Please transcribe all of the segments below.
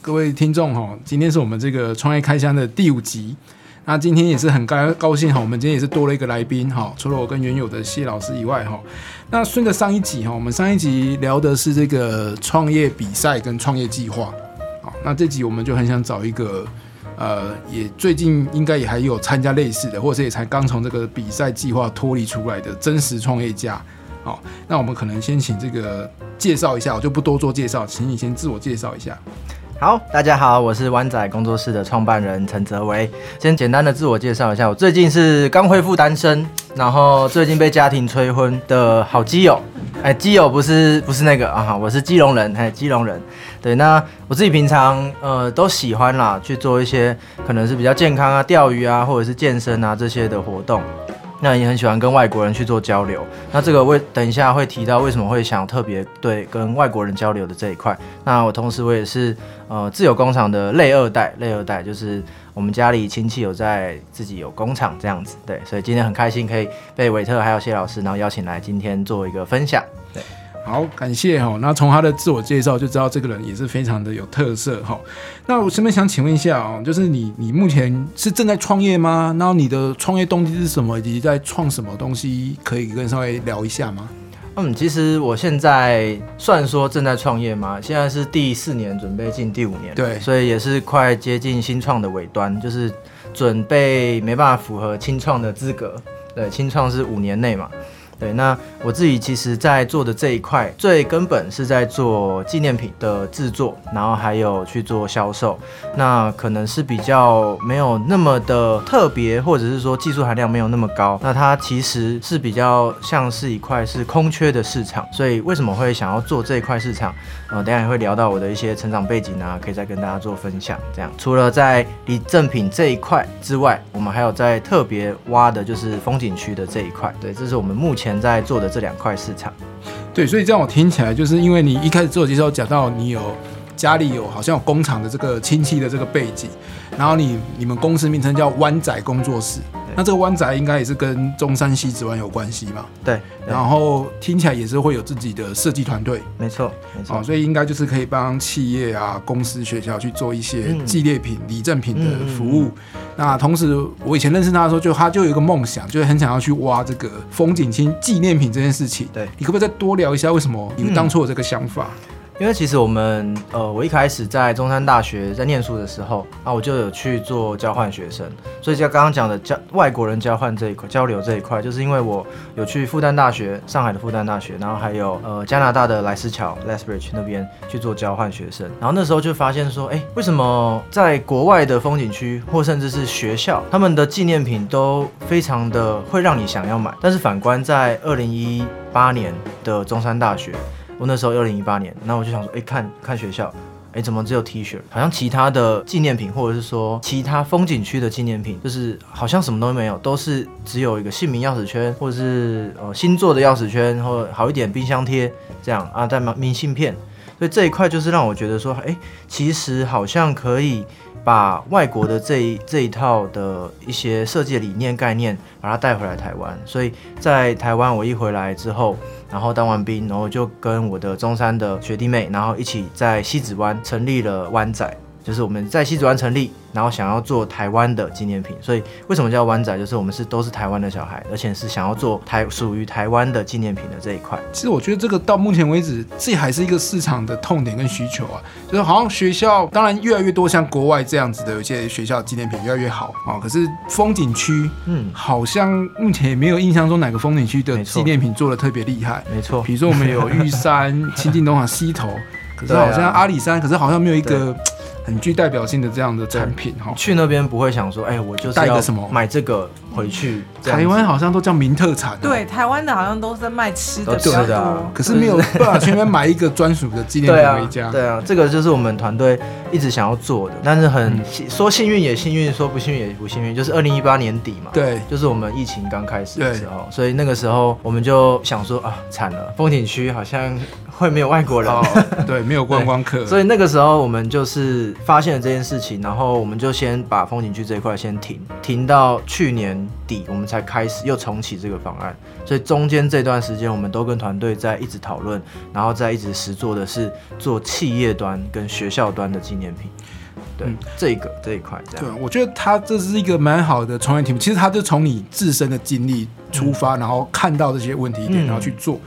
各位听众哈，今天是我们这个创业开箱的第五集。那今天也是很高高兴哈，我们今天也是多了一个来宾哈，除了我跟原有的谢老师以外哈，那顺着上一集哈，我们上一集聊的是这个创业比赛跟创业计划，好，那这集我们就很想找一个呃，也最近应该也还有参加类似的，或者也才刚从这个比赛计划脱离出来的真实创业家，好，那我们可能先请这个介绍一下，我就不多做介绍，请你先自我介绍一下。好，大家好，我是湾仔工作室的创办人陈泽维。先简单的自我介绍一下，我最近是刚恢复单身，然后最近被家庭催婚的好基友。哎，基友不是不是那个啊，我是基隆人，哎，基隆人。对，那我自己平常呃都喜欢啦，去做一些可能是比较健康啊，钓鱼啊，或者是健身啊这些的活动。那也很喜欢跟外国人去做交流，那这个为等一下会提到为什么会想特别对跟外国人交流的这一块。那我同时我也是呃自有工厂的类二代，类二代就是我们家里亲戚有在自己有工厂这样子，对，所以今天很开心可以被韦特还有谢老师然后邀请来今天做一个分享，对。好，感谢哈。那从他的自我介绍就知道这个人也是非常的有特色哈。那我顺便想请问一下哦，就是你你目前是正在创业吗？然后你的创业动机是什么？以及在创什么东西？可以跟稍微聊一下吗？嗯，其实我现在算说正在创业嘛？现在是第四年，准备进第五年，对，所以也是快接近新创的尾端，就是准备没办法符合清创的资格。对，清创是五年内嘛。对，那我自己其实，在做的这一块，最根本是在做纪念品的制作，然后还有去做销售。那可能是比较没有那么的特别，或者是说技术含量没有那么高。那它其实是比较像是一块是空缺的市场。所以为什么会想要做这一块市场？呃，等下也会聊到我的一些成长背景啊，可以再跟大家做分享。这样，除了在礼赠品这一块之外，我们还有在特别挖的就是风景区的这一块。对，这是我们目前。前在做的这两块市场，对，所以这样我听起来，就是因为你一开始做的时候讲到你有家里有好像有工厂的这个亲戚的这个背景，然后你你们公司名称叫湾仔工作室。那这个湾仔应该也是跟中山西子湾有关系嘛？对，然后听起来也是会有自己的设计团队，没错，没错。所以应该就是可以帮企业啊、公司、学校去做一些纪念品、礼赠品的服务。那同时，我以前认识他的时候，就他就有一个梦想，就是很想要去挖这个风景区纪念品这件事情。对，你可不可以再多聊一下，为什么你当初有这个想法？因为其实我们，呃，我一开始在中山大学在念书的时候，啊，我就有去做交换学生，所以像刚刚讲的交外国人交换这一块交流这一块，就是因为我有去复旦大学，上海的复旦大学，然后还有呃加拿大的莱斯桥 （Lethbridge） 那边去做交换学生，然后那时候就发现说，哎，为什么在国外的风景区或甚至是学校，他们的纪念品都非常的会让你想要买，但是反观在二零一八年的中山大学。我那时候二零一八年，那我就想说，哎，看看学校，哎，怎么只有 T 恤？好像其他的纪念品，或者是说其他风景区的纪念品，就是好像什么都没有，都是只有一个姓名钥匙圈，或者是呃星座的钥匙圈，或好一点冰箱贴这样啊，再明信片。所以这一块就是让我觉得说，哎，其实好像可以把外国的这一这一套的一些设计理念概念，把它带回来台湾。所以在台湾我一回来之后。然后当完兵，然后就跟我的中山的学弟妹，然后一起在西子湾成立了湾仔，就是我们在西子湾成立。然后想要做台湾的纪念品，所以为什么叫湾仔？就是我们是都是台湾的小孩，而且是想要做台属于台湾的纪念品的这一块。其实我觉得这个到目前为止，这还是一个市场的痛点跟需求啊。就是好像学校当然越来越多像国外这样子的有些学校纪念品越来越好啊，可是风景区，嗯，好像目前也没有印象中哪个风景区的纪念品做的特别厉害。没错，比如说我们有玉山、亲近农场、溪头，可是好像阿里山，可是好像没有一个。很具代表性的这样的产品哈，去那边不会想说，哎，我就是带个什么？买这个，回去。台湾好像都叫名特产、哦，对，台湾的好像都是在卖吃的都比较多。可是没有办法去那边买一个专属的纪念品回家。，对啊，这个就是我们团队一直想要做的，但是很、嗯。说幸运也幸运，说不幸运也不幸运，就是二零一八年底嘛，对。就是我们疫情刚开始的时候，所以那个时候我们就想说啊，惨了，风景区好像会没有外国人。哦，对，没有观光客，所以那个时候我们就是发现了这件事情，然后我们就先把风景区这一块先停，停到去年底，我们才开始又重启这个方案。所以中间这段时间，我们都跟团队在一直讨论，然后在一直实做的是做企业端跟学校端的纪念品。对，嗯这个这一块这对。，我觉得他这是一个蛮好的创业题目。其实他就从你自身的经历出发，然后看到这些问题点，嗯然后去做。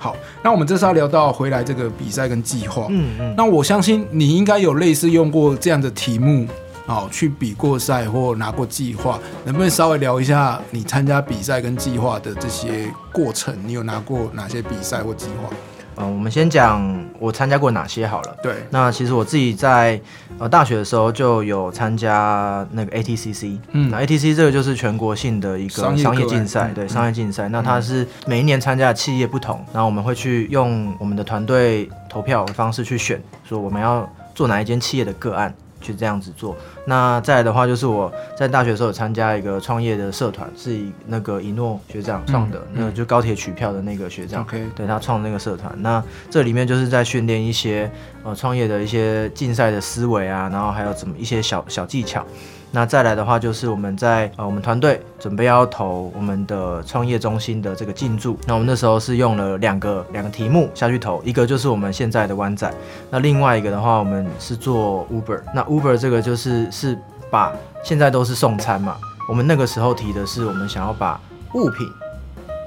好，那我们这次要聊到回来这个比赛跟计划。嗯嗯，那我相信你应该有类似用过这样的题目，哦，去比过赛或拿过计划，能不能稍微聊一下你参加比赛跟计划的这些过程？你有拿过哪些比赛或计划？嗯、我们先讲我参加过哪些好了。对，那其实我自己在呃大学的时候就有参加那个 ATCC，嗯那 ATC 这个就是全国性的一个商业竞赛，嗯对商业竞赛。那它是每一年参加的企业不同，然后我们会去用我们的团队投票的方式去选，说我们要做哪一间企业的个案。去这样子做，那再来的话就是我在大学的时候有参加一个创业的社团，是以那个一诺学长创的，那就高铁取票的那个学长对他创的那个社团。那这里面就是在训练一些呃创业的一些竞赛的思维啊，然后还有怎么一些小小技巧。那再来的话，就是我们在呃我们团队准备要投我们的创业中心的这个进驻，那我们那时候是用了两个两个题目下去投，一个就是我们现在的湾仔，那另外一个的话，我们是做 Uber。那 Uber 这个就是是把现在都是送餐嘛，我们那个时候提的是我们想要把物品。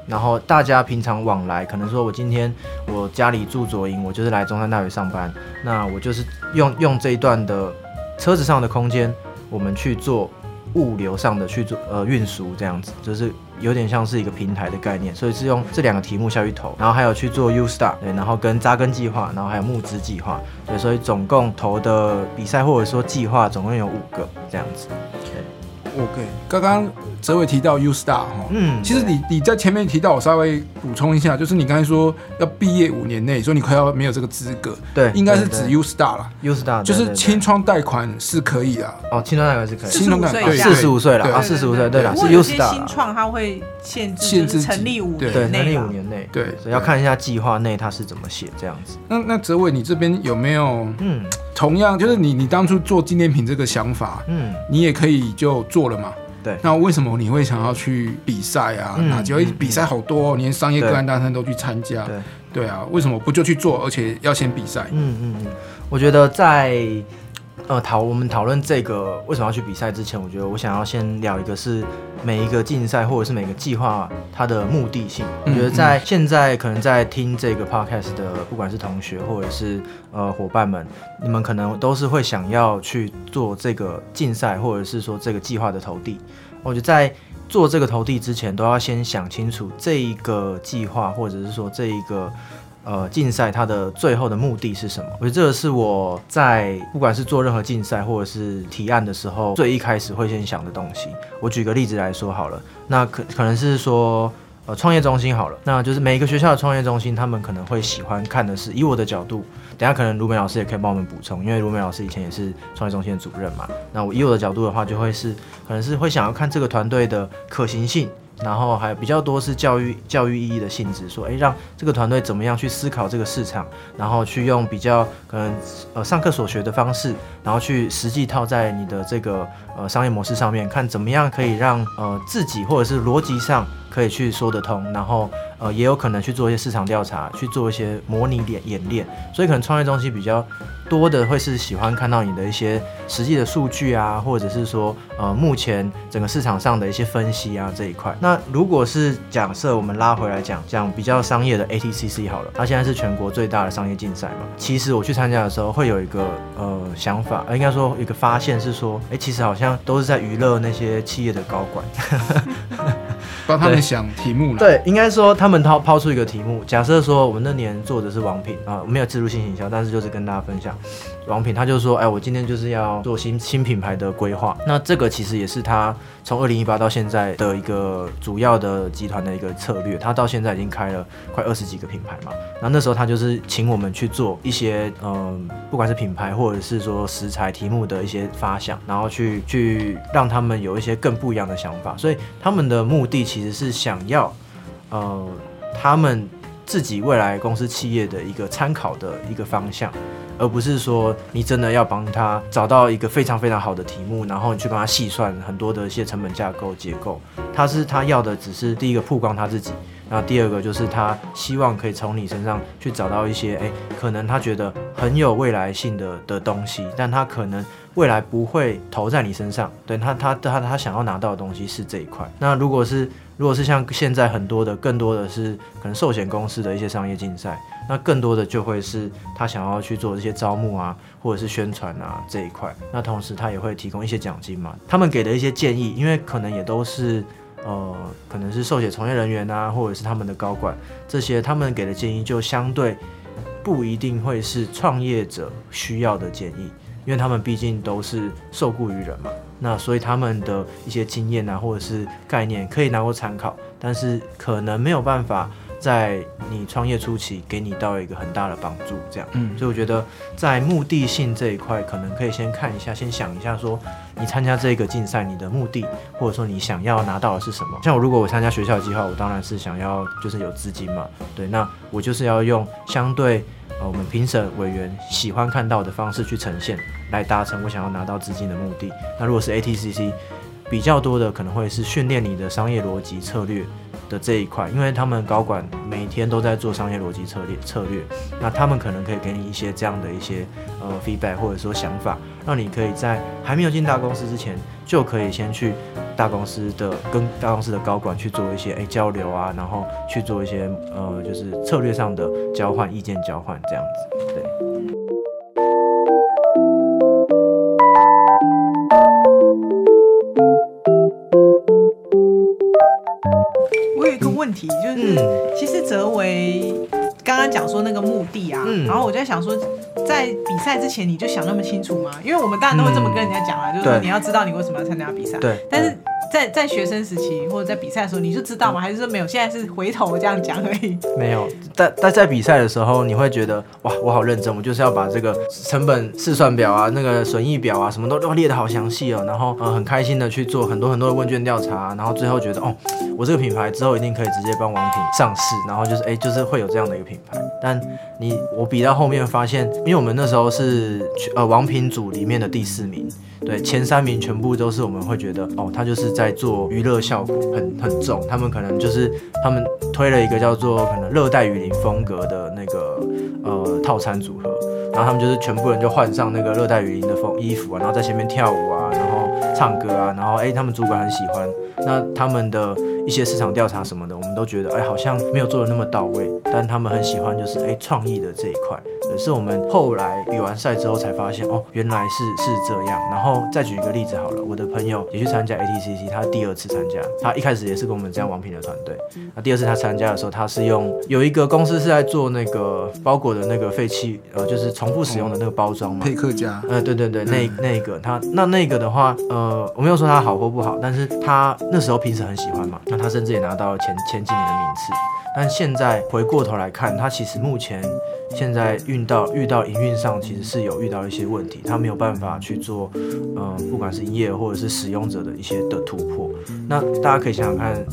然后大家平常往来，可能说我今天我家里住左营，我就是来中山大学上班，那我就是用用这一段的车子上的空间，我们去做物流上的去做呃运输，这样子就是有点像是一个平台的概念，所以是用这两个题目下去投，然后还有去做 U Star，对，然后跟扎根计划，然后还有募资计划，对，所以总共投的比赛或者说计划总共有五个这样子，OK，刚刚哲伟提到 U Star 哈，嗯，其实你你在前面提到，我稍微补充一下，就是你刚才说要毕业五年内，说你快要没有这个资格，对，应该是指 U Star 啦，U Star，就是清创贷款是可以啊，哦，清创贷款是可以，清创贷45岁对以下四十五岁了啊，四十五岁，对了，是 U Star 新创它会限制，限制成立五年内成立五。年内，对。所以要看一下计划内它是怎么写这样子。那那哲伟，你这边有没有嗯。同样，就是你你当初做纪念品这个想法，嗯，你也可以就做了嘛？对那为什么你会想要去比赛啊？嗯那就会嗯比赛好多、哦，连商业对个案大赛都去参加。对，对啊，为什么不就去做，而且要先比赛？嗯嗯嗯，我觉得在呃讨我们讨论这个为什么要去比赛之前，我觉得我想要先聊一个是每一个竞赛或者是每个计划它的目的性。我嗯觉得在现在可能在听这个 podcast 的，不管是同学或者是呃伙伴们，你们可能都是会想要去做这个竞赛或者是说这个计划的投递。我觉得在做这个投递之前，都要先想清楚这一个计划或者是说这一个。呃，竞赛它的最后的目的是什么？我觉得这个是我在不管是做任何竞赛或者是提案的时候，最一开始会先想的东西。我举个例子来说好了，那可可能是说，呃，创业中心好了，那就是每一个学校的创业中心，他们可能会喜欢看的是，以我的角度，等下可能卢美老师也可以帮我们补充，因为卢美老师以前也是创业中心的主任嘛。那我以我的角度的话，就会是可能是会想要看这个团队的可行性。然后还有比较多是教育教育意义的性质，说，诶，让这个团队怎么样去思考这个市场，然后去用比较可能呃上课所学的方式，然后去实际套在你的这个呃商业模式上面，看怎么样可以让呃自己或者是逻辑上可以去说得通，然后呃也有可能去做一些市场调查，去做一些模拟演演练，所以可能创业中心比较多的会是喜欢看到你的一些实际的数据啊，或者是说呃目前整个市场上的一些分析啊这一块。那如果是假设我们拉回来讲讲比较商业的 ATCC 好了，它现在是全国最大的商业竞赛嘛。其实我去参加的时候会有一个呃想法，应该说一个发现是说，哎、其实好像都是在娱乐那些企业的高管。帮他们想题目了。，对，应该说他们抛抛出一个题目，假设说我们那年做的是王品啊，没有自入性营销，但是就是跟大家分享，王品他就说，哎，我今天就是要做新新品牌的规划，那这个其实也是他从二零一八到现在的一个主要的集团的一个策略，他到现在已经开了快二十几个品牌嘛，那那时候他就是请我们去做一些嗯、不管是品牌或者是说食材题目的一些发想，然后去去让他们有一些更不一样的想法，所以他们的目的其实是想要呃他们自己未来公司企业的一个参考的一个方向。而不是说你真的要帮他找到一个非常非常好的题目，然后你去帮他细算很多的一些成本架构结构。他是他要的只是第一个曝光他自己，然后第二个就是他希望可以从你身上去找到一些，诶，可能他觉得很有未来性的的东西，但他可能未来不会投在你身上。对他他他他想要拿到的东西是这一块。那如果是如果是像现在很多的，更多的是可能寿险公司的一些商业竞赛，那更多的就会是他想要去做这些招募啊，或者是宣传啊这一块。那同时他也会提供一些奖金嘛，他们给的一些建议，因为可能也都是呃，可能是寿险从业人员啊，或者是他们的高管，这些他们给的建议就相对不一定会是创业者需要的建议，因为他们毕竟都是受雇于人嘛。那所以他们的一些经验啊，或者是概念可以拿过参考，但是可能没有办法在你创业初期给你到一个很大的帮助。这样，嗯所以我觉得在目的性这一块，可能可以先看一下，先想一下说你参加这个竞赛，你的目的或者说你想要拿到的是什么。像我如果我参加学校计划，我当然是想要就是有资金嘛，对，那我就是要用相对呃我们评审委员喜欢看到的方式去呈现，来达成我想要拿到资金的目的。那如果是 ATCC，比较多的可能会是训练你的商业逻辑策略的这一块，因为他们高管每天都在做商业逻辑策略策略，那他们可能可以给你一些这样的一些呃 feedback 或者说想法，让你可以在还没有进大公司之前，就可以先去大公司的跟大公司的高管去做一些诶交流啊，然后去做一些呃就是策略上的交换、意见交换这样子。对，题，就是、嗯其实泽维刚刚讲说那个目的啊，嗯然后我就在想说，在比赛之前你就想那么清楚吗？因为我们当然都会这么跟人家讲啊，就是说你要知道你为什么要参加比赛。对但是在在学生时期或者在比赛的时候，你就知道吗？还是说没有？现在是回头这样讲而已。没有，但但在比赛的时候，你会觉得哇，我好认真，我就是要把这个成本试算表啊、那个损益表啊，什么都都列得好详细哦，然后呃很开心的去做很多很多的问卷调查，然后最后觉得哦，我这个品牌之后一定可以直接帮王品上市，然后就是哎，就是会有这样的一个品牌。但你我比到后面发现，因为我们那时候是呃王品组里面的第四名，对，前三名全部都是我们会觉得哦，他就是在在做娱乐效果很很重，他们可能就是他们推了一个叫做可能热带雨林风格的那个呃套餐组合，然后他们就是全部人就换上那个热带雨林的风衣服啊，然后在前面跳舞啊，然后唱歌啊，然后哎他们主管很喜欢，那他们的一些市场调查什么的，我们都觉得哎好像没有做的那么到位，但他们很喜欢就是哎创意的这一块。可是我们后来比完赛之后才发现，哦，原来是是这样。然后再举一个例子好了，我的朋友也去参加 ATCC，他第二次参加，他一开始也是跟我们这样王平的团队。那第二次他参加的时候，他是用有一个公司是在做那个包裹的那个废弃，呃，就是重复使用的那个包装嘛。佩克家，呃，对对对，那那个他那那个的话，呃，我没有说他好或不好，但是他那时候平时很喜欢嘛，那他甚至也拿到了前前几年的名次。但现在回过头来看，他其实目前现在遇到遇到营运上其实是有遇到一些问题，他没有办法去做，呃，不管是营业或者是使用者的一些的突破。那大家可以想想看，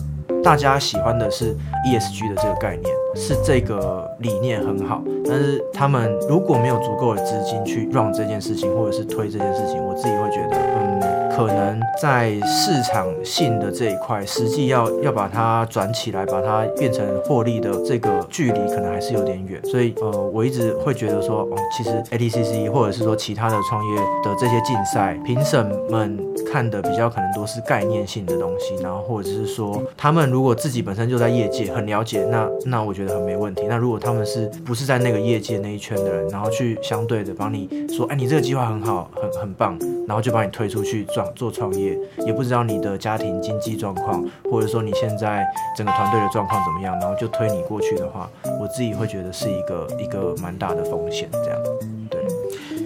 大家喜欢的是 ESG 的这个概念，是这个理念很好，但是他们如果没有足够的资金去让这件事情，或者是推这件事情，我自己会觉得，嗯，可能在市场性的这一块，实际要要把它转起来，把它变成获利的这个距离，可能还是有点远。所以，呃，我一直会觉得说，哦，其实 ATCC 或者是说其他的创业的这些竞赛，评审们看的比较可能都是概念性的东西，然后或者是说他们如果自己本身就在业界很了解，那那我觉得很没问题。那如果他们是不是在那个业界那一圈的人，然后去相对的帮你说，哎，你这个计划很好，很很棒，然后就把你推出去撞样做创业，也不知道你的家庭经济状况，或者说你现在整个团队的状况怎么样，然后就推你过去的话，我自己会觉得是一个一个蛮大的风险，这样。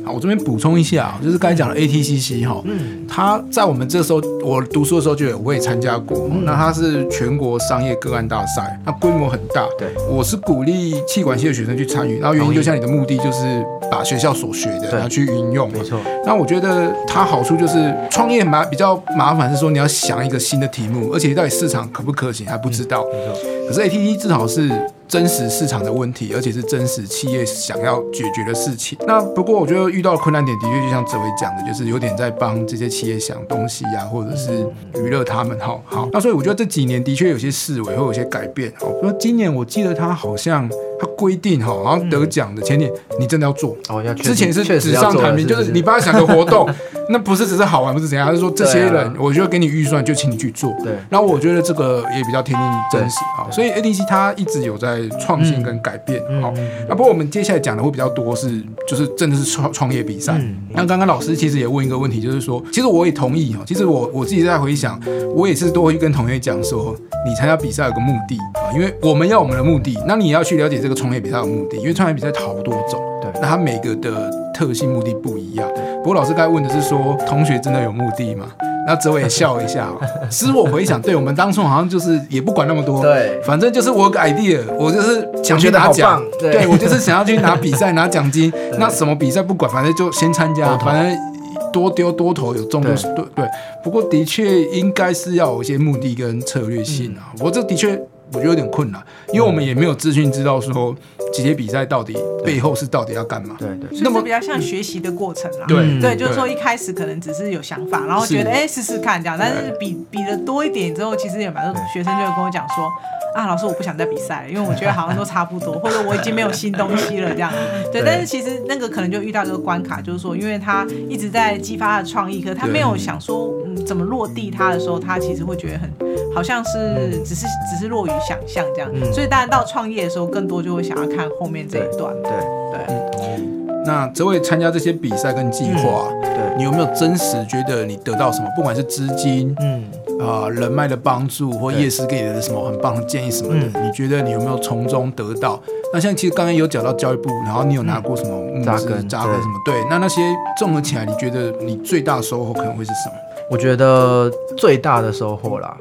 对，好，我这边补充一下啊，就是刚才讲的 ATCC 哈，嗯，它在我们这时候，我读书的时候就有我也参加过，那它是全国商业个案大赛，那规模很大。对，我是鼓励气管系的学生去参与，然后原因就像你的目的就是把学校所学的对然后去运用嘛没。错，那我觉得它好处就是创业麻比较麻烦，是说你要想一个新的题目，而且到底市场可不可行还不知道。没错，可是 ATC 至少是真实市场的问题，而且是真实企业想要解决的事情。那不过我觉得遇到困难点的确就像哲伟讲的，就是有点在帮这些企业想东西呀、或者是娱乐他们。好好，那所以我觉得这几年的确有些思维会有些改变。好，说今年我记得他好像他规定哈，然后得奖的前年你真的要做。哦，要之前是纸上谈兵，就是你帮他想个活动，那不是只是好玩，不是怎样，而是说这些人，我就给你预算，就请你去做。对然后我觉得这个也比较贴近真实啊，所以 ADC 它一直有在创新跟改变。好、嗯那不过我们接下来讲的会比较多是，就是真的是创创业比赛。嗯那刚刚老师其实也问一个问题，就是说，其实我也同意哈，其实我我自己在回想，我也是都会跟同学讲说，你参加比赛有个目的啊，因为我们要我们的目的，那你也要去了解这个创业比赛有目的，因为创业比赛好多种。对那它每个的特性目的不一样。不过老师刚才问的是说，同学真的有目的吗？那哲伟也笑一下、哦。其实我回想，对我们当初好像就是也不管那么多，对反正就是我 idea，我就是想去拿奖棒，对我就是想要去拿比赛拿奖金。那什么比赛不管，反正就先参加，反正。多丢多投有中就是对对，不过的确应该是要有一些目的跟策略性啊。不过这的确我觉得有点困难，因为我们也没有资讯知道说这些比赛到底背后是到底要干嘛。对对，那么比较像学习的过程啦。对嗯对，就是说一开始可能只是有想法，然后觉得是哎试试看这样，但是比比的多一点之后，其实也蛮多学生就会跟我讲说。啊，老师，我不想再比赛了，因为我觉得好像都差不多，或者我已经没有新东西了这样。对，对但是其实那个可能就遇到这个关卡，就是说，因为他一直在激发他的创意，可是他没有想说嗯怎么落地他的时候，他其实会觉得很好像是只是只是落于想象这样。嗯所以当然到创业的时候，更多就会想要看后面这一段。对对，那这位参加这些比赛跟计划，对，你有没有真实觉得你得到什么？不管是资金嗯，啊、人脉的帮助，或对业师给你的什么很棒的建议什么的，嗯你觉得你有没有从中得到？那像其实刚刚有讲到教育部，然后你有拿过什么、扎根扎根什么？对，那那些综合起来，你觉得你最大的收获可能会是什么？我觉得最大的收获啦，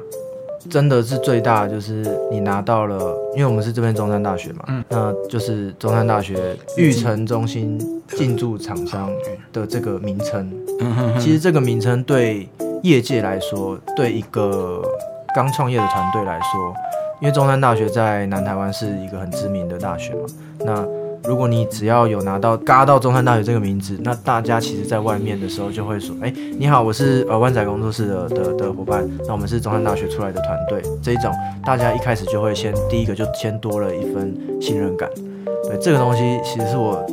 真的是最大的就是你拿到了，因为我们是这边中山大学嘛，嗯那就是中山大学育成中心进驻厂商的这个名称。嗯哼哼其实这个名称对业界来说，对一个刚创业的团队来说，因为中山大学在南台湾是一个很知名的大学嘛，那如果你只要有拿到嘎到中山大学这个名字，那大家其实在外面的时候就会说，哎，你好，我是呃湾仔工作室的的的伙伴，那我们是中山大学出来的团队，这一种大家一开始就会先第一个就先多了一份信任感，对这个东西其实是我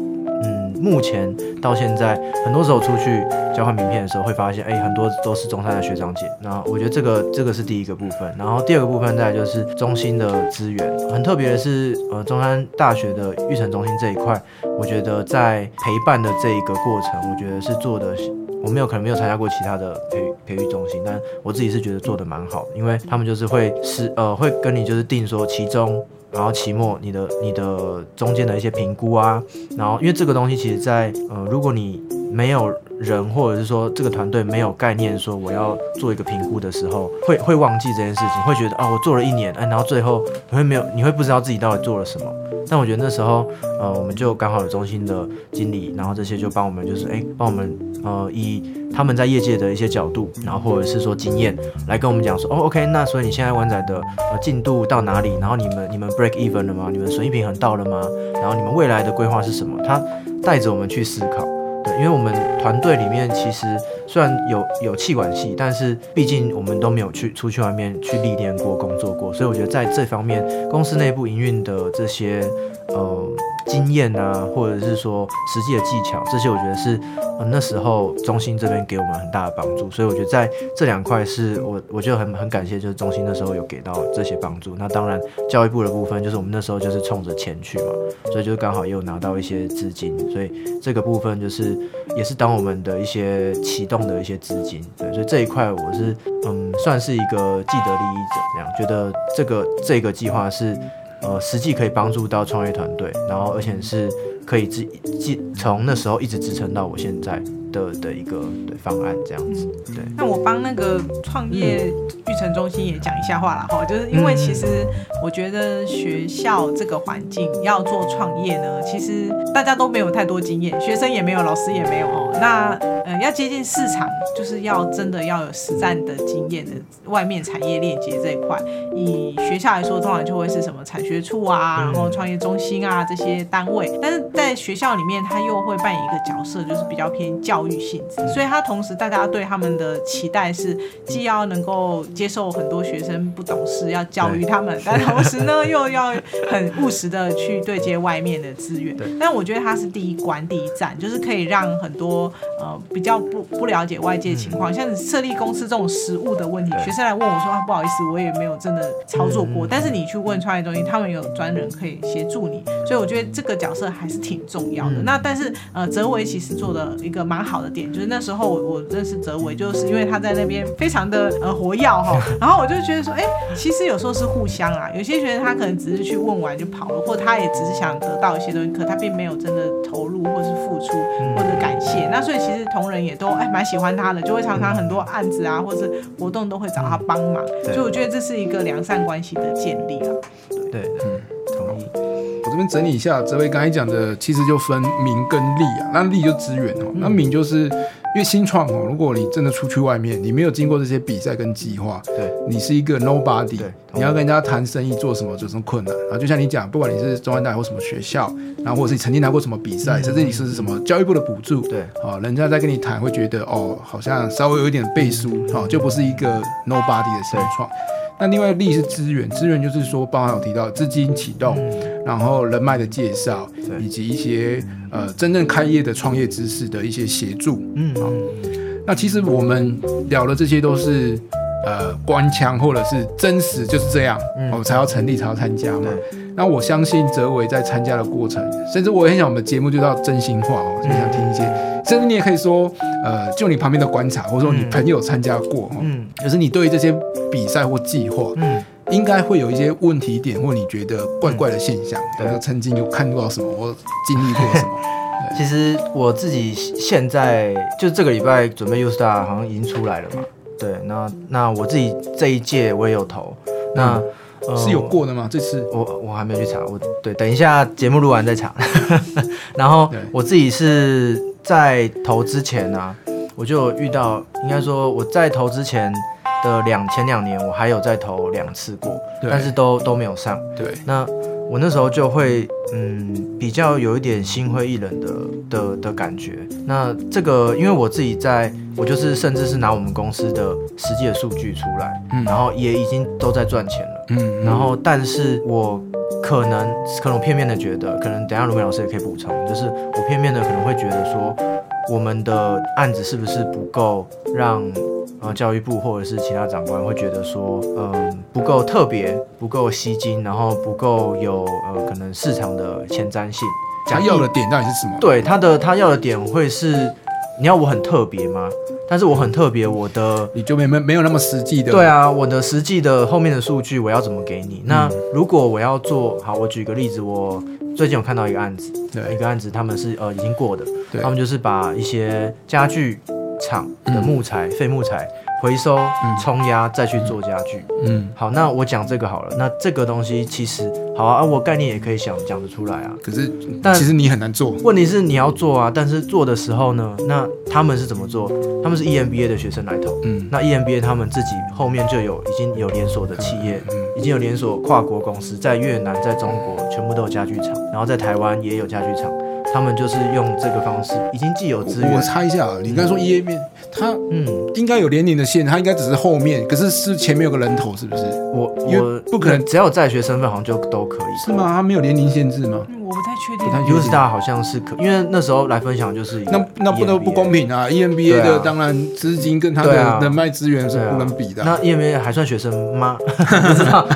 目前到现在很多时候出去交换名片的时候会发现，哎，很多都是中山的学长姐，那我觉得这个这个是第一个部分，然后第二个部分再来就是中心的资源，很特别的是呃中山大学的育成中心这一块。我觉得在陪伴的这一个过程，我觉得是做的，我没有可能没有参加过其他的培培育中心，但我自己是觉得做的蛮好，因为他们就是会是呃会跟你就是定说其中。然后期末你的你的中间的一些评估啊，然后因为这个东西其实在呃如果你没有人或者是说这个团队没有概念说我要做一个评估的时候，会会忘记这件事情，会觉得啊我做了一年，哎，然后最后你会没有你会不知道自己到底做了什么。但我觉得那时候，呃，我们就刚好有中心的经理，然后这些就帮我们，就是哎，帮我们，呃，以他们在业界的一些角度，然后或者是说经验来跟我们讲说，哦，OK，那所以你现在湾仔的呃进度到哪里？然后你们你们 break even 了吗？你们损益平衡到了吗？然后你们未来的规划是什么？他带着我们去思考。对，因为我们团队里面其实虽然有有气管系，但是毕竟我们都没有去出去外面去历练过、工作过，所以我觉得在这方面，公司内部营运的这些呃经验啊，或者是说实际的技巧，这些我觉得是呃那时候中心这边给我们很大的帮助。所以我觉得在这两块是我我觉得很很感谢，就是中心那时候有给到这些帮助。那当然教育部的部分，就是我们那时候就是冲着钱去嘛，所以就刚好也有拿到一些资金，所以这个部分就是也是当我们的一些启动的一些资金。对，所以这一块我是嗯算是一个既得利益者，这样觉得这个这个计划是呃实际可以帮助到创业团队，然后而且是可以支继从那时候一直支撑到我现在。的的一个对方案这样子。对，那我帮那个创业育成中心也讲一下话啦哈，就是因为其实我觉得学校这个环境要做创业呢，其实大家都没有太多经验，学生也没有，老师也没有哦。那呃要接近市场，就是要真的要有实战的经验的外面产业链接这一块。以学校来说，通常就会是什么产学处啊，然后创业中心啊这些单位，但是在学校里面，他又会扮演一个角色，就是比较偏教育性质，所以他同时大家对他们的期待是，既要能够接受很多学生不懂事，要教育他们，但同时呢，又要很务实的去对接外面的资源。但我觉得他是第一关、第一站，就是可以让很多呃比较不不了解外界情况，像设立公司这种实务的问题，学生来问我说啊，不好意思，我也没有真的操作过。但是你去问创业中心，他们有专人可以协助你，所以我觉得这个角色还是挺重要的。那但是呃，泽维其实做的一个蛮好的点，就是那时候我我认识泽伟，就是因为他在那边非常的呃活跃哈，然后我就觉得说，哎，其实有时候是互相啊，有些学生他可能只是去问完就跑了，或他也只是想得到一些东西，可他并没有真的投入或是付出或者感谢。那所以其实同仁也都哎蛮喜欢他的，就会常常很多案子啊或者是活动都会找他帮忙，所以我觉得这是一个良善关系的建立啊。对，嗯，同意。我这边整理一下，这位刚才讲的，其实就分名跟利啊。那利就资源哦，那名就是因为新创哦，如果你真的出去外面，你没有经过这些比赛跟计划，对，你是一个 nobody，你要跟人家谈生意做什么，有什么困难啊？就像你讲，不管你是中央大学或什么学校，然后或者是你曾经拿过什么比赛，甚至你是什么教育部的补助，对，哦，人家在跟你谈，会觉得哦，好像稍微有一点背书，哦，就不是一个 nobody 的新创。那另外利是资源，资源就是说，包含有提到资金启动，然后人脉的介绍，以及一些呃真正开业的创业知识的一些协助。嗯，好。那其实我们聊的这些都是呃官腔或者是真实就是这样，嗯。我们才要成立才要参加嘛。那我相信泽伟在参加的过程，甚至我也很想我们的节目就叫真心话哦，就想听一些，甚至你也可以说，呃，就你旁边的观察，或者说你朋友参加过哦，嗯。就是你对于这些比赛或计划，嗯，应该会有一些问题点，或你觉得怪怪的现象，对。曾经有看到什么，或经历过什么，其实我自己现在就这个礼拜准备 U Star 好像已经出来了嘛。对，那那我自己这一届我也有投，那、呃是有过的吗？这次？我我还没有去查，我对，等一下节目录完再查。然后我自己是在投之前呢、我就遇到，应该说我在投之前的两前两年，我还有在投两次过，但是都都没有上。对，那我那时候就会嗯比较有一点心灰意冷的的的感觉。那这个因为我自己在，我就是甚至是拿我们公司的实际的数据出来，嗯然后也已经都在赚钱了。嗯，然后，但是我可能可能片面的觉得，可能等下卢明老师也可以补充，就是我片面的可能会觉得说，我们的案子是不是不够让呃教育部或者是其他长官会觉得说，嗯、不够特别，不够吸睛，然后不够有呃可能市场的前瞻性。他要的点到底是什么？对他的他要的点会是，你要我很特别吗？但是我很特别，我的你就没没没有那么实际的，对啊，我的实际的后面的数据我要怎么给你？那嗯如果我要做好，我举个例子，我最近有看到一个案子，对一个案子他们是呃已经过的，对他们就是把一些家具厂的木材、废木材回收、冲压，再去做家具。嗯，好，那我讲这个好了。那这个东西其实好啊，啊我概念也可以想讲得出来啊。可是但其实你很难做，问题是你要做啊，但是做的时候呢，那他们是怎么做？他们是 E EMBA 的学生来投，嗯，那 E EMBA 他们自己后面就有已经有连锁的企业，嗯已经有连锁跨国公司，在越南、在中国全部都有家具厂，然后在台湾也有家具厂，他们就是用这个方式，已经既有资源我源，猜一下，你刚才说页面，它嗯，应该有年龄的线，它应该只是后面，可是是前面有个人头，是不是？我我不可能只要有在学身份，好像就都可以，是？吗？它没有年龄限制吗？嗯我不太确定。U Star 好像是可，因为那时候来分享就是那那不能不公平啊！EMBA 的当然资金跟他的人脉资源是不能比的啊。那 EMBA 还算学生吗？不知道，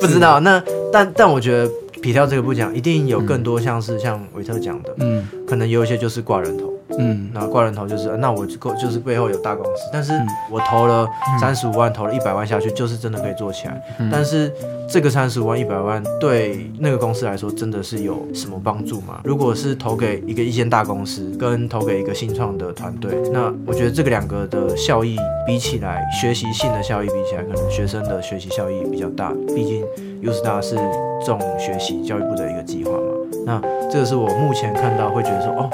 不知道。那但但我觉得皮条这个不讲，一定有更多像是像维特讲的，嗯可能有一些就是挂人头。嗯那挂人头就是，呃那我就就是背后有大公司，但是嗯我投了三十五万，投了一百万下去，就是真的可以做起来。嗯但是这个三十五万、一百万对那个公司来说，真的是有什么帮助吗？如果是投给一个一间大公司，跟投给一个新创的团队，那我觉得这个两个的效益比起来，学习性的效益比起来，可能学生的学习效益比较大。毕竟 U Star 是重学习教育部的一个计划嘛。那这个是我目前看到会觉得说，哦，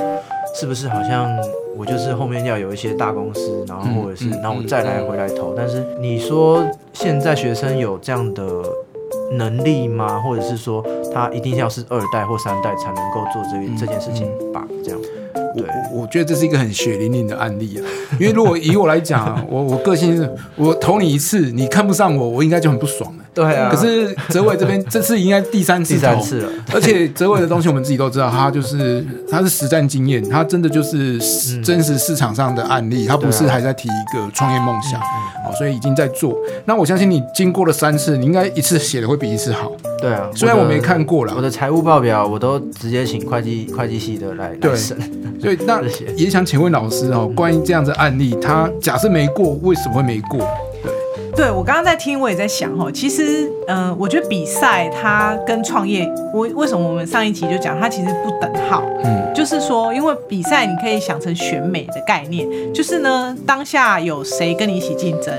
是不是好像我就是后面要有一些大公司，然后或者是然后我再来回来投？但是你说现在学生有这样的能力吗？或者是说他一定要是二代或三代才能够做这嗯这件事情吧？这样，对我我觉得这是一个很血淋淋的案例啊，因为如果以我来讲啊，我我个性是，我投你一次，你看不上我，我应该就很不爽了。对啊可是泽伟这边这次应该第三次第，三次了，而且泽伟的东西我们自己都知道，他就是他是实战经验，他真的就是嗯真实市场上的案例，他不是还在提一个创业梦想，嗯哦，所以已经在做。那我相信你经过了三次，你应该一次写的会比一次好。对啊。虽然我没看过我，的财务报表，我都直接请会计会计系的来来对审。所以那 也想请问老师哦，关于这样的案例，他假设没过，为什么会没过？对我刚刚在听，我也在想哦，其实，嗯、我觉得比赛它跟创业，我为什么我们上一集就讲它其实不等号，嗯。就是说，因为比赛你可以想成选美的概念，就是呢，当下有谁跟你一起竞争，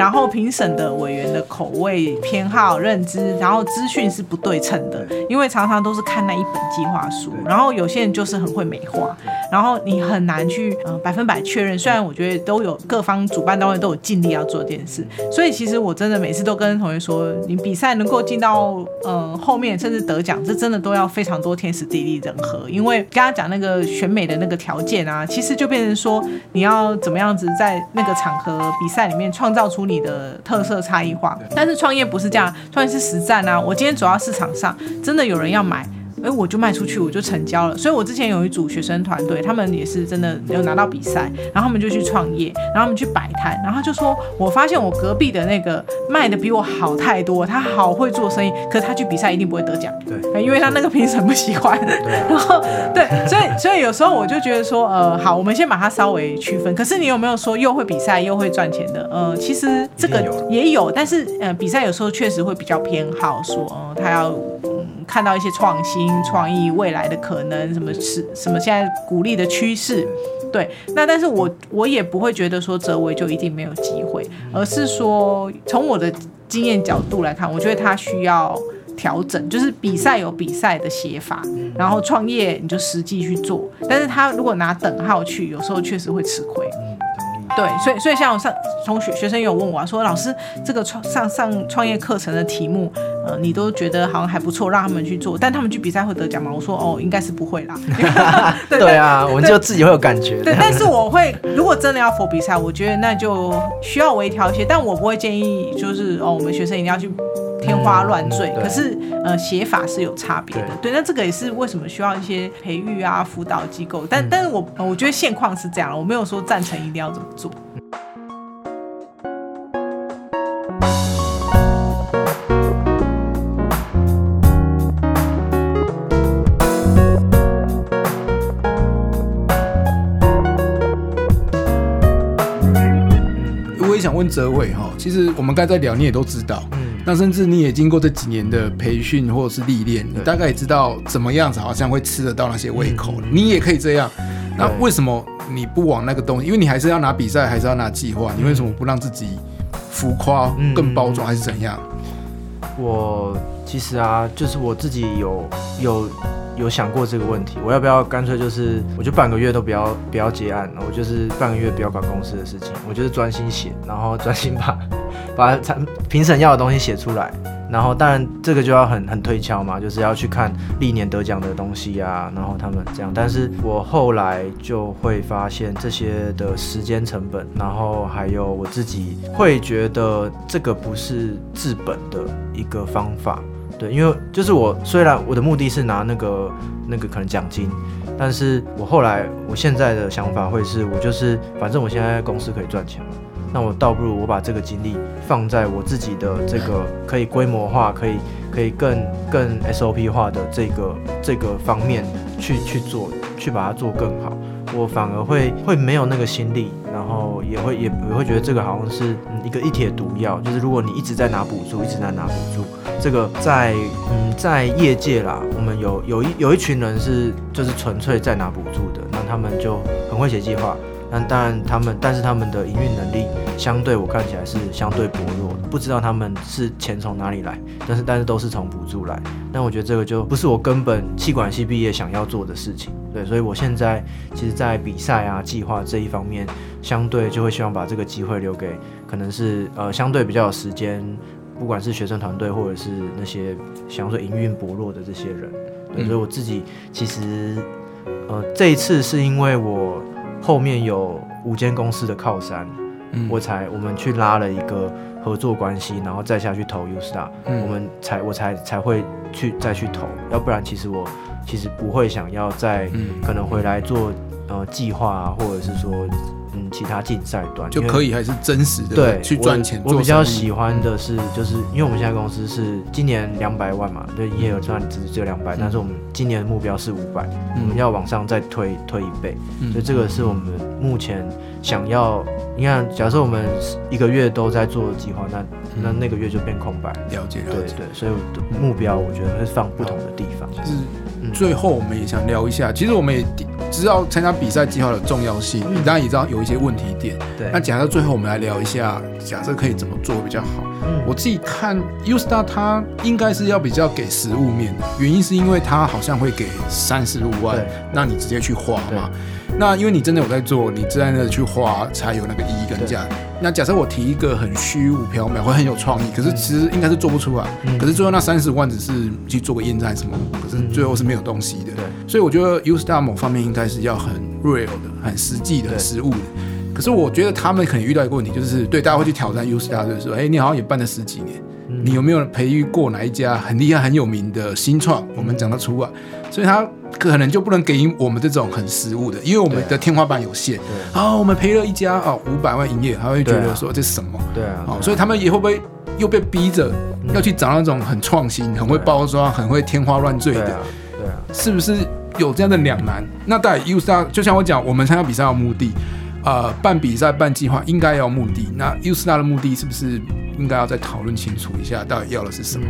然后评审的委员的口味、偏好、认知，然后资讯是不对称的，因为常常都是看那一本计划书，然后有些人就是很会美化，然后你很难去呃百分百确认。虽然我觉得都有各方主办单位都有尽力要做这件事，所以其实我真的每次都跟同学说，你比赛能够进到呃后面甚至得奖，这真的都要非常多天时地利人和。因为刚刚讲那个选美的那个条件啊，其实就变成说你要怎么样子在那个场合比赛里面创造出你的特色差异化。但是创业不是这样，创业是实战啊。我今天走到市场上，真的有人要买。哎，我就卖出去，我就成交了。所以我之前有一组学生团队，他们也是真的有拿到比赛，然后他们就去创业，然后他们去摆摊，然后就说，我发现我隔壁的那个卖的比我好太多，他好会做生意，可是他去比赛一定不会得奖，对哎因为他那个评审不喜欢。然后对所以所以有时候我就觉得说，呃，好，我们先把它稍微区分。可是你有没有说又会比赛又会赚钱的？呃，其实这个也有，但是呃，比赛有时候确实会比较偏好说，呃，他要嗯看到一些创新、创意、未来的可能，什么是什么现在鼓励的趋势。对，那但是我我也不会觉得说哲维就一定没有机会，而是说从我的经验角度来看，我觉得他需要调整，就是比赛有比赛的写法，然后创业你就实际去做，但是他如果拿等号去，有时候确实会吃亏。对，所以所以像我上从学学生有问我、啊、说，老师这个创上上创业课程的题目，呃，你都觉得好像还不错，让他们去做，但他们去比赛会得奖吗？我说哦，应该是不会啦。对对啊，我们就自己会有感觉。对，但是我会，如果真的要佛比赛，我觉得那就需要微调一些，但我不会建议就是哦，我们学生一定要去天花乱坠。可是呃，写法是有差别的。对，那这个也是为什么需要一些培育啊、辅导机构。但、但是我呃我觉得现况是这样，我没有说赞成一定要怎么做。我也想问泽伟哈，其实我们刚才在聊，你也都知道，嗯，那甚至你也经过这几年的培训或者是历练，你大概也知道怎么样子好像会吃得到那些胃口，嗯你也可以这样。那为什么你不往那个东西？因为你还是要拿比赛，还是要拿计划，你为什么不让自己浮夸、嗯更包装，还是怎样？我其实啊，就是我自己有有有想过这个问题，我要不要干脆就是，我就半个月都不要不要结案，我就是半个月不要管公司的事情，我就是专心写，然后专心把把产评审要的东西写出来，然后当然这个就要很很推敲嘛，就是要去看历年得奖的东西啊，然后他们这样。但是我后来就会发现这些的时间成本，然后还有我自己会觉得这个不是治本的一个方法。对，因为就是我虽然我的目的是拿那个那个可能奖金，但是我后来我现在的想法会是我就是反正我现在公司可以赚钱嘛，那我倒不如我把这个精力放在我自己的这个可以规模化、可以可以更更 SOP 化的这个这个方面去去做，去把它做更好。我反而会会没有那个心力，然后也会也也会觉得这个好像是一个一帖毒药，就是如果你一直在拿补助，一直在拿补助，这个在嗯在业界啦，我们有有一有一群人是就是纯粹在拿补助的，那他们就很会写计划。那当然，他们但是他们的营运能力相对我看起来是相对薄弱，不知道他们是钱从哪里来，但是但是都是从补助来。但我觉得这个就不是我根本气管系毕业想要做的事情，对，所以我现在其实，在比赛啊计划这一方面，相对就会希望把这个机会留给可能是呃相对比较有时间，不管是学生团队或者是那些相对营运薄弱的这些人，对，所以我自己其实呃这一次是因为我。后面有五间公司的靠山，我才我们去拉了一个合作关系，然后再下去投 U Star，我们才我才才会去再去投，要不然其实我其实不会想要再可能回来做呃计划啊，或者是说。嗯，其他竞赛端就可以还是真实的对去赚钱。我比较喜欢的是，就是因为我们现在公司是今年两百万嘛，对，营业额赚只只有两百，但是我们今年的目标是五百，我们要往上再推推一倍，所以这个是我们目前想要。你看，假设我们一个月都在做计划，那那那个月就变空白。了解，对对，所以目标我觉得会放不同的地方。就是最后我们也想聊一下，其实我们也知道参加比赛计划的重要性，你当然也知道有一些问题点。对，那假设最后我们来聊一下，假设可以怎么做比较好？嗯，我自己看 U Star 它应该是要比较给实物面的，原因是因为它好像会给三十五万，让你直接去花嘛。那因为你真的有在做，你在那去花才有那个意义跟价。那假设我提一个很虚无缥缈或很有创意，可是其实应该是做不出来。可是最后那三十万只是去做个验证什么，可是最后是没有东西的。对，所以我觉得 U Star 某方面应该是要很 real 的、很实际的、实物的。可是我觉得他们可能遇到一个问题，就是对大家会去挑战 U Star，就是说，哎，你好像也办了十几年。你有没有培育过哪一家很厉害、很有名的新创？我们讲得出啊，所以他可能就不能给我们这种很实物的，因为我们的天花板有限。对啊，我们赔了一家啊五百万营业，他会觉得说这是什么？对啊，好，所以他们也会不会又被逼着要去找那种很创新、很会包装、很会天花乱坠的？对啊，是不是有这样的两难？那在 U Star，就像我讲，我们参加比赛的目的。呃，办比赛、办计划应该要目的。那 U Star 的目的是不是应该要再讨论清楚一下，到底要的是什么？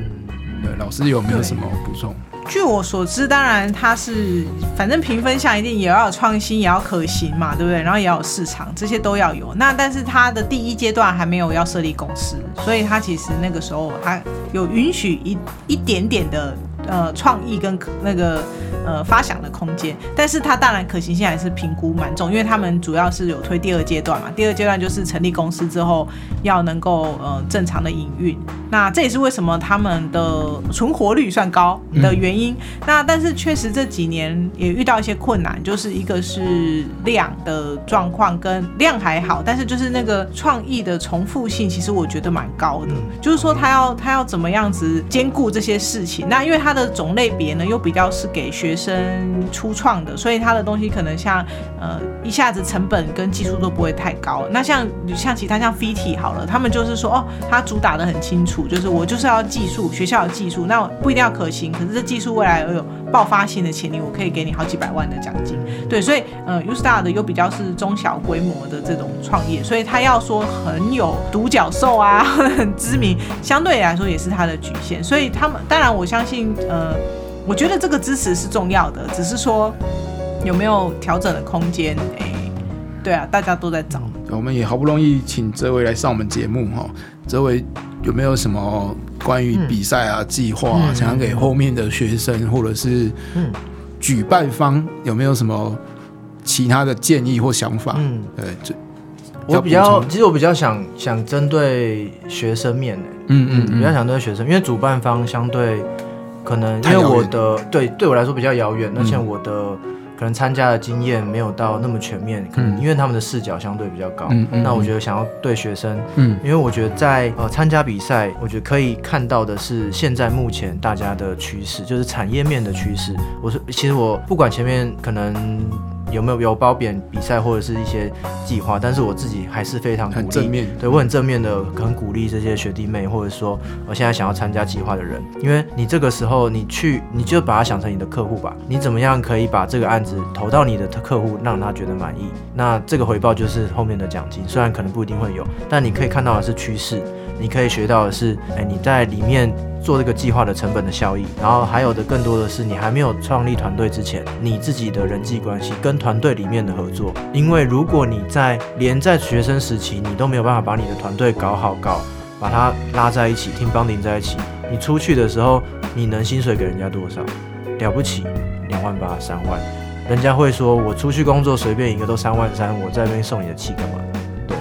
对，老师有没有什么补充？据我所知，当然它是，反正评分项一定也要有创新，也要可行嘛，对不对？然后也要有市场，这些都要有。那但是它的第一阶段还没有要设立公司，所以它其实那个时候它有允许一一点点的呃创意跟那个。呃，发想的空间，但是它当然可行性还是评估蛮重，因为他们主要是有推第二阶段嘛。第二阶段就是成立公司之后要能够呃正常的营运，那这也是为什么他们的存活率算高的原因。那但是确实这几年也遇到一些困难，就是一个是量的状况跟量还好，但是就是那个创意的重复性，其实我觉得蛮高的。就是说他要他要怎么样子兼顾这些事情？那因为它的种类别呢又比较是给学学生初创的，所以他的东西可能像呃一下子成本跟技术都不会太高。那像像其他像 FIT 好了，他们就是说哦，他主打的很清楚，就是我就是要技术，学校的技术，那不一定要可行，可是这技术未来有爆发性的潜力，我可以给你好几百万的奖金。对，所以呃 U Star 的又比较是中小规模的这种创业，所以他要说很有独角兽啊，很知名，相对来说也是他的局限。所以他们当然我相信呃。我觉得这个支持是重要的，只是说有没有调整的空间？哎，对啊，大家都在找。我们也好不容易请这位来上我们节目哈，这位有没有什么关于比赛啊、计划，想要给后面的学生或者是举办方有没有什么其他的建议或想法？嗯，对，这我比较，其实我比较想想针对学生面的，嗯嗯嗯，比较想针对学生，因为主办方相对可能因为我的对对我来说比较遥远，而且我的。可能参加的经验没有到那么全面，可能因为他们的视角相对比较高。那我觉得想要对学生，嗯，因为我觉得在呃参加比赛，我觉得可以看到的是现在目前大家的趋势，就是产业面的趋势。我说，其实我不管前面可能。有没有有褒贬比赛或者是一些计划？但是我自己还是非常很正面，对我很正面的，很鼓励这些学弟妹，或者说我现在想要参加计划的人，因为你这个时候你去，你就把它想成你的客户吧。你怎么样可以把这个案子投到你的客户，让他觉得满意？那这个回报就是后面的奖金，虽然可能不一定会有，但你可以看到的是趋势，你可以学到的是，哎，你在里面。做这个计划的成本的效益，然后还有的更多的是你还没有创立团队之前，你自己的人际关系跟团队里面的合作。因为如果你在连在学生时期你都没有办法把你的团队搞好搞，把它拉在一起，听帮顶在一起，你出去的时候你能薪水给人家多少？了不起，两万八三万，人家会说我出去工作随便一个都三万三，我在那边送你的气干嘛？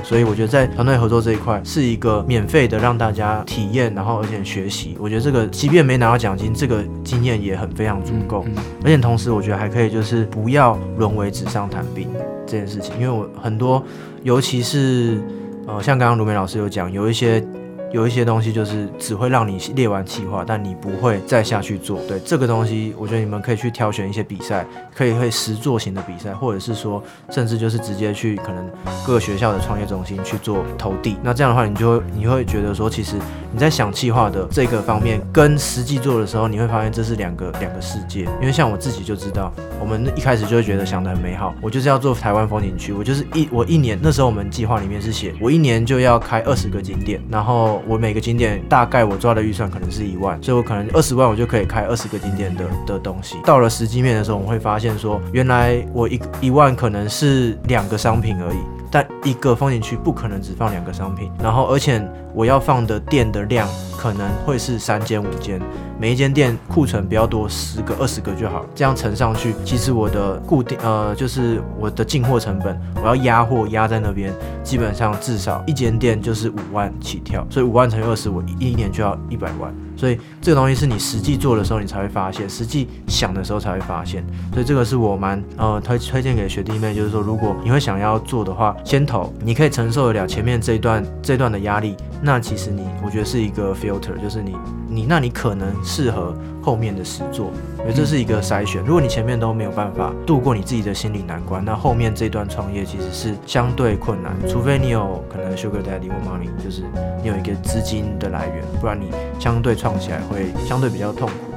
所以我觉得在团队合作这一块是一个免费的，让大家体验，然后而且学习。我觉得这个即便没拿到奖金，这个经验也很非常足够。而且同时，我觉得还可以就是不要沦为纸上谈兵这件事情，因为我很多，尤其是呃，像刚刚卢梅老师有讲，有一些。有一些东西就是只会让你列完计划，但你不会再下去做。对这个东西，我觉得你们可以去挑选一些比赛，可以会实做型的比赛，或者是说，甚至就是直接去可能各个学校的创业中心去做投递。那这样的话，你就会你会觉得说，其实你在想计划的这个方面，跟实际做的时候，你会发现这是两个两个世界。因为像我自己就知道，我们一开始就会觉得想得很美好，我就是要做台湾风景区，我就是一我一年那时候我们计划里面是写，我一年就要开二十个景点，然后。我每个景点大概我抓的预算可能是一万，所以我可能二十万我就可以开二十个景点的的东西。到了实际面的时候，我会发现说，原来我一一万可能是两个商品而已，但一个风景区不可能只放两个商品，然后而且我要放的店的量可能会是三间五间。每一间店库存比较多，十个、二十个就好，这样乘上去，其实我的固定呃，就是我的进货成本，我要压货压在那边，基本上至少一间店就是五万起跳，所以五万乘以二十，我一年就要一百万。所以这个东西是你实际做的时候，你才会发现；实际想的时候才会发现。所以这个是我蛮呃推推荐给学弟妹，就是说，如果你会想要做的话，先投，你可以承受得了前面这一段这段的压力，那其实你我觉得是一个 filter，就是你你那你可能适合后面的实做，因为这是一个筛选。如果你前面都没有办法度过你自己的心理难关，那后面这段创业其实是相对困难，除非你有可能 sugar daddy mommy，就是你有一个资金的来源，不然你相对创。起来会相对比较痛苦。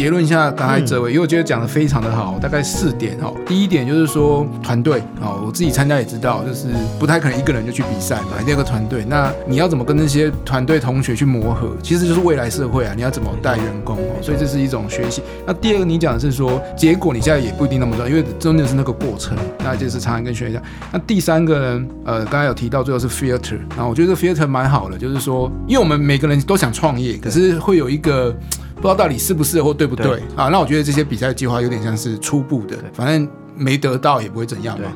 我结论一下刚才这位，因为我觉得讲的非常的好，大概四点哦。第一点就是说团队哦，我自己参加也知道，就是不太可能一个人就去比赛嘛，一定要个团队。那你要怎么跟那些团队同学去磨合？其实就是未来社会啊，你要怎么带员工哦，所以这是一种学习。那第二个你讲的是说结果，你现在也不一定那么重要，因为真的是那个过程，那就是常常跟学一下。那第三个呢，呃，刚才有提到最后是 filter，然后我觉得 filter 蛮好的，就是说，因为我们每个人都想创业，可是会有一个。不知道到底适不适合或对不对啊？那我觉得这些比赛计划有点像是初步的，反正没得到也不会怎样嘛。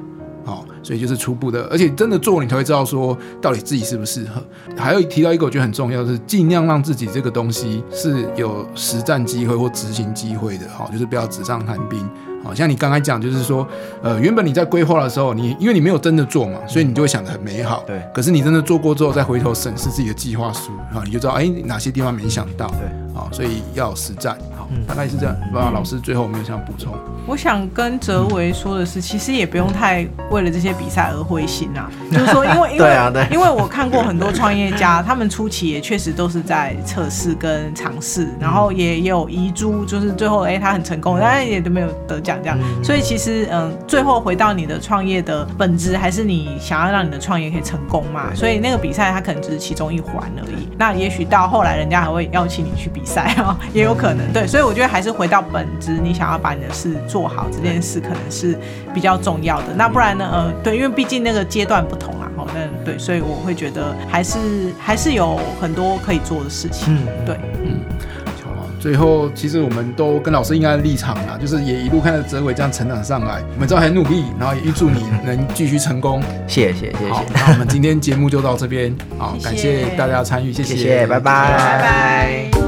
好，所以就是初步的，而且真的做你才会知道说到底自己适不适合。还有提到一个我觉得很重要的是，尽量让自己这个东西是有实战机会或执行机会的。好，就是不要纸上谈兵。好像你刚才讲，就是说，呃，原本你在规划的时候，你因为你没有真的做嘛，所以你就会想得很美好。对。可是你真的做过之后，再回头审视自己的计划书，啊，你就知道，哎，哪些地方没想到。对。啊，所以要实战。好，大概是这样。不知道老师最后有没有想补充？我想跟哲维说的是，其实也不用太为了这些比赛而灰心啊。就是说，因为因为因为我看过很多创业家，他们初期也确实都是在测试跟尝试，然后也有遗珠，就是最后哎他很成功，但是也都没有得奖这样。所以其实嗯，最后回到你的创业的本质，还是你想要让你的创业可以成功嘛。所以那个比赛它可能只是其中一环而已。那也许到后来人家还会邀请你去比赛啊，也有可能。对，所以我觉得还是回到本质，你想要把你的事。做好这件事可能是比较重要的，那不然呢？呃，对，因为毕竟那个阶段不同啊，好，那对，所以我会觉得还是还是有很多可以做的事情，嗯，对，嗯。最后，其实我们都跟老师应该的立场啦，就是也一路看着哲伟这样成长上来，我们知道很努力，然后也预祝你能继续成功。谢谢谢好谢，那我们今天节目就到这边，好，谢谢感谢大家参与，谢谢谢，拜拜拜拜。